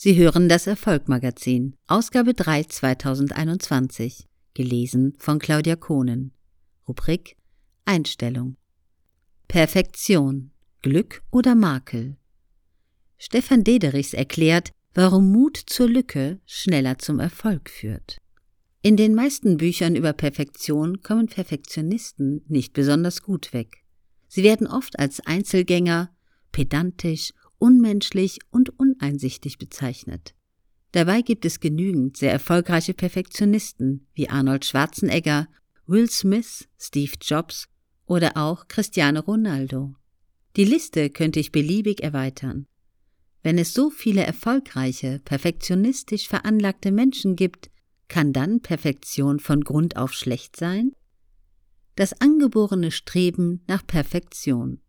Sie hören das Erfolgmagazin, Ausgabe 3 2021, gelesen von Claudia Kohnen. Rubrik Einstellung. Perfektion, Glück oder Makel. Stefan Dederichs erklärt, warum Mut zur Lücke schneller zum Erfolg führt. In den meisten Büchern über Perfektion kommen Perfektionisten nicht besonders gut weg. Sie werden oft als Einzelgänger, pedantisch unmenschlich und uneinsichtig bezeichnet. Dabei gibt es genügend sehr erfolgreiche Perfektionisten wie Arnold Schwarzenegger, Will Smith, Steve Jobs oder auch Cristiano Ronaldo. Die Liste könnte ich beliebig erweitern. Wenn es so viele erfolgreiche, perfektionistisch veranlagte Menschen gibt, kann dann Perfektion von Grund auf schlecht sein? Das angeborene Streben nach Perfektion.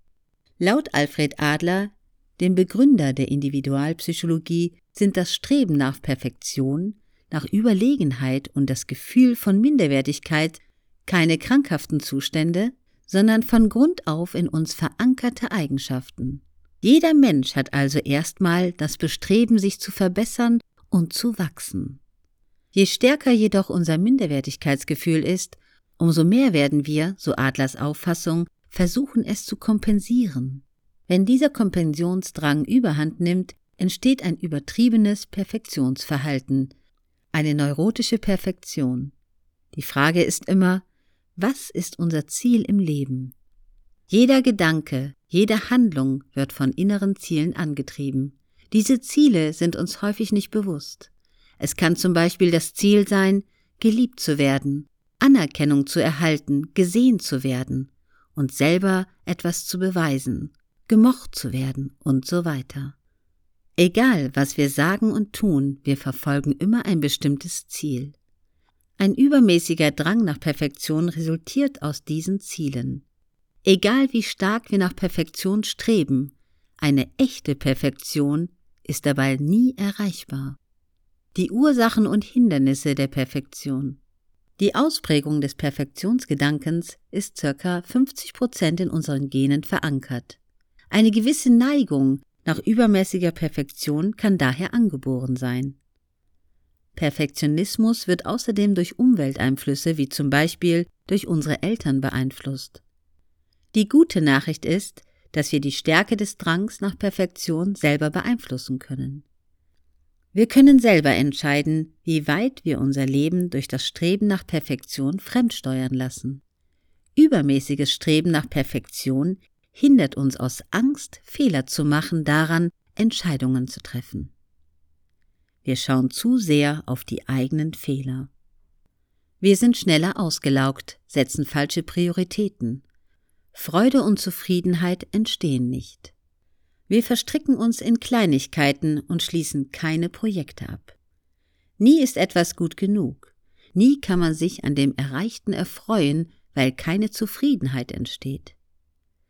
Laut Alfred Adler dem Begründer der Individualpsychologie sind das Streben nach Perfektion, nach Überlegenheit und das Gefühl von Minderwertigkeit keine krankhaften Zustände, sondern von Grund auf in uns verankerte Eigenschaften. Jeder Mensch hat also erstmal das Bestreben, sich zu verbessern und zu wachsen. Je stärker jedoch unser Minderwertigkeitsgefühl ist, umso mehr werden wir, so Adlers Auffassung, versuchen es zu kompensieren. Wenn dieser Kompensionsdrang überhand nimmt, entsteht ein übertriebenes Perfektionsverhalten, eine neurotische Perfektion. Die Frage ist immer, was ist unser Ziel im Leben? Jeder Gedanke, jede Handlung wird von inneren Zielen angetrieben. Diese Ziele sind uns häufig nicht bewusst. Es kann zum Beispiel das Ziel sein, geliebt zu werden, Anerkennung zu erhalten, gesehen zu werden und selber etwas zu beweisen gemocht zu werden und so weiter. Egal, was wir sagen und tun, wir verfolgen immer ein bestimmtes Ziel. Ein übermäßiger Drang nach Perfektion resultiert aus diesen Zielen. Egal wie stark wir nach Perfektion streben, eine echte Perfektion ist dabei nie erreichbar. Die Ursachen und Hindernisse der Perfektion. Die Ausprägung des Perfektionsgedankens ist circa 50 Prozent in unseren Genen verankert. Eine gewisse Neigung nach übermäßiger Perfektion kann daher angeboren sein. Perfektionismus wird außerdem durch Umwelteinflüsse wie zum Beispiel durch unsere Eltern beeinflusst. Die gute Nachricht ist, dass wir die Stärke des Drangs nach Perfektion selber beeinflussen können. Wir können selber entscheiden, wie weit wir unser Leben durch das Streben nach Perfektion fremdsteuern lassen. Übermäßiges Streben nach Perfektion hindert uns aus Angst, Fehler zu machen, daran, Entscheidungen zu treffen. Wir schauen zu sehr auf die eigenen Fehler. Wir sind schneller ausgelaugt, setzen falsche Prioritäten. Freude und Zufriedenheit entstehen nicht. Wir verstricken uns in Kleinigkeiten und schließen keine Projekte ab. Nie ist etwas gut genug. Nie kann man sich an dem Erreichten erfreuen, weil keine Zufriedenheit entsteht.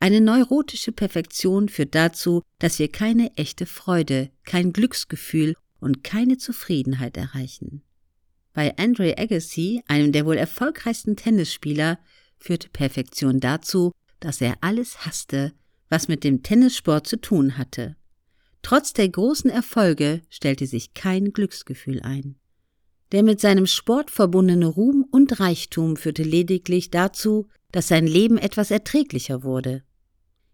Eine neurotische Perfektion führt dazu, dass wir keine echte Freude, kein Glücksgefühl und keine Zufriedenheit erreichen. Bei Andre Agassi, einem der wohl erfolgreichsten Tennisspieler, führte Perfektion dazu, dass er alles hasste, was mit dem Tennissport zu tun hatte. Trotz der großen Erfolge stellte sich kein Glücksgefühl ein. Der mit seinem Sport verbundene Ruhm und Reichtum führte lediglich dazu, dass sein Leben etwas erträglicher wurde.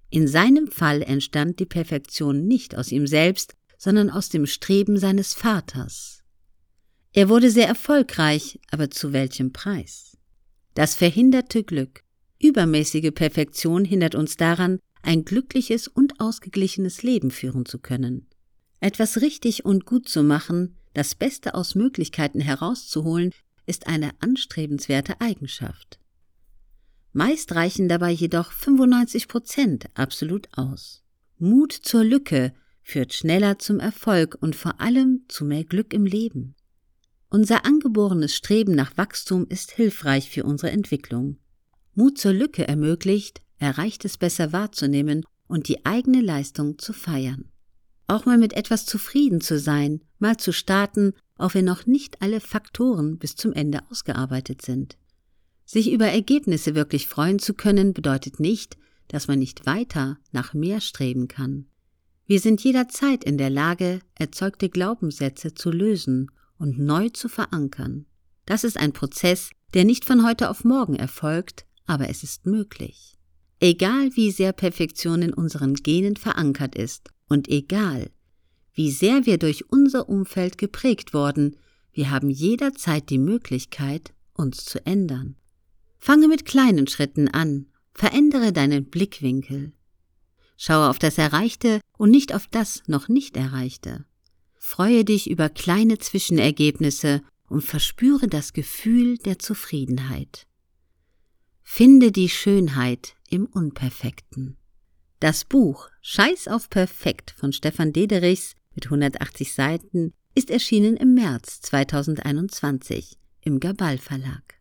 In seinem Fall entstand die Perfektion nicht aus ihm selbst, sondern aus dem Streben seines Vaters. Er wurde sehr erfolgreich, aber zu welchem Preis? Das verhinderte Glück. Übermäßige Perfektion hindert uns daran, ein glückliches und ausgeglichenes Leben führen zu können. Etwas richtig und gut zu machen, das Beste aus Möglichkeiten herauszuholen, ist eine anstrebenswerte Eigenschaft. Meist reichen dabei jedoch 95 Prozent absolut aus. Mut zur Lücke führt schneller zum Erfolg und vor allem zu mehr Glück im Leben. Unser angeborenes Streben nach Wachstum ist hilfreich für unsere Entwicklung. Mut zur Lücke ermöglicht, Erreichtes besser wahrzunehmen und die eigene Leistung zu feiern. Auch mal mit etwas zufrieden zu sein, mal zu starten, auch wenn noch nicht alle Faktoren bis zum Ende ausgearbeitet sind. Sich über Ergebnisse wirklich freuen zu können, bedeutet nicht, dass man nicht weiter nach mehr streben kann. Wir sind jederzeit in der Lage, erzeugte Glaubenssätze zu lösen und neu zu verankern. Das ist ein Prozess, der nicht von heute auf morgen erfolgt, aber es ist möglich. Egal wie sehr Perfektion in unseren Genen verankert ist und egal wie sehr wir durch unser Umfeld geprägt worden, wir haben jederzeit die Möglichkeit, uns zu ändern. Fange mit kleinen Schritten an, verändere deinen Blickwinkel. Schaue auf das Erreichte und nicht auf das noch nicht Erreichte. Freue dich über kleine Zwischenergebnisse und verspüre das Gefühl der Zufriedenheit. Finde die Schönheit im Unperfekten. Das Buch Scheiß auf Perfekt von Stefan Dederichs mit 180 Seiten ist erschienen im März 2021 im Gabal Verlag.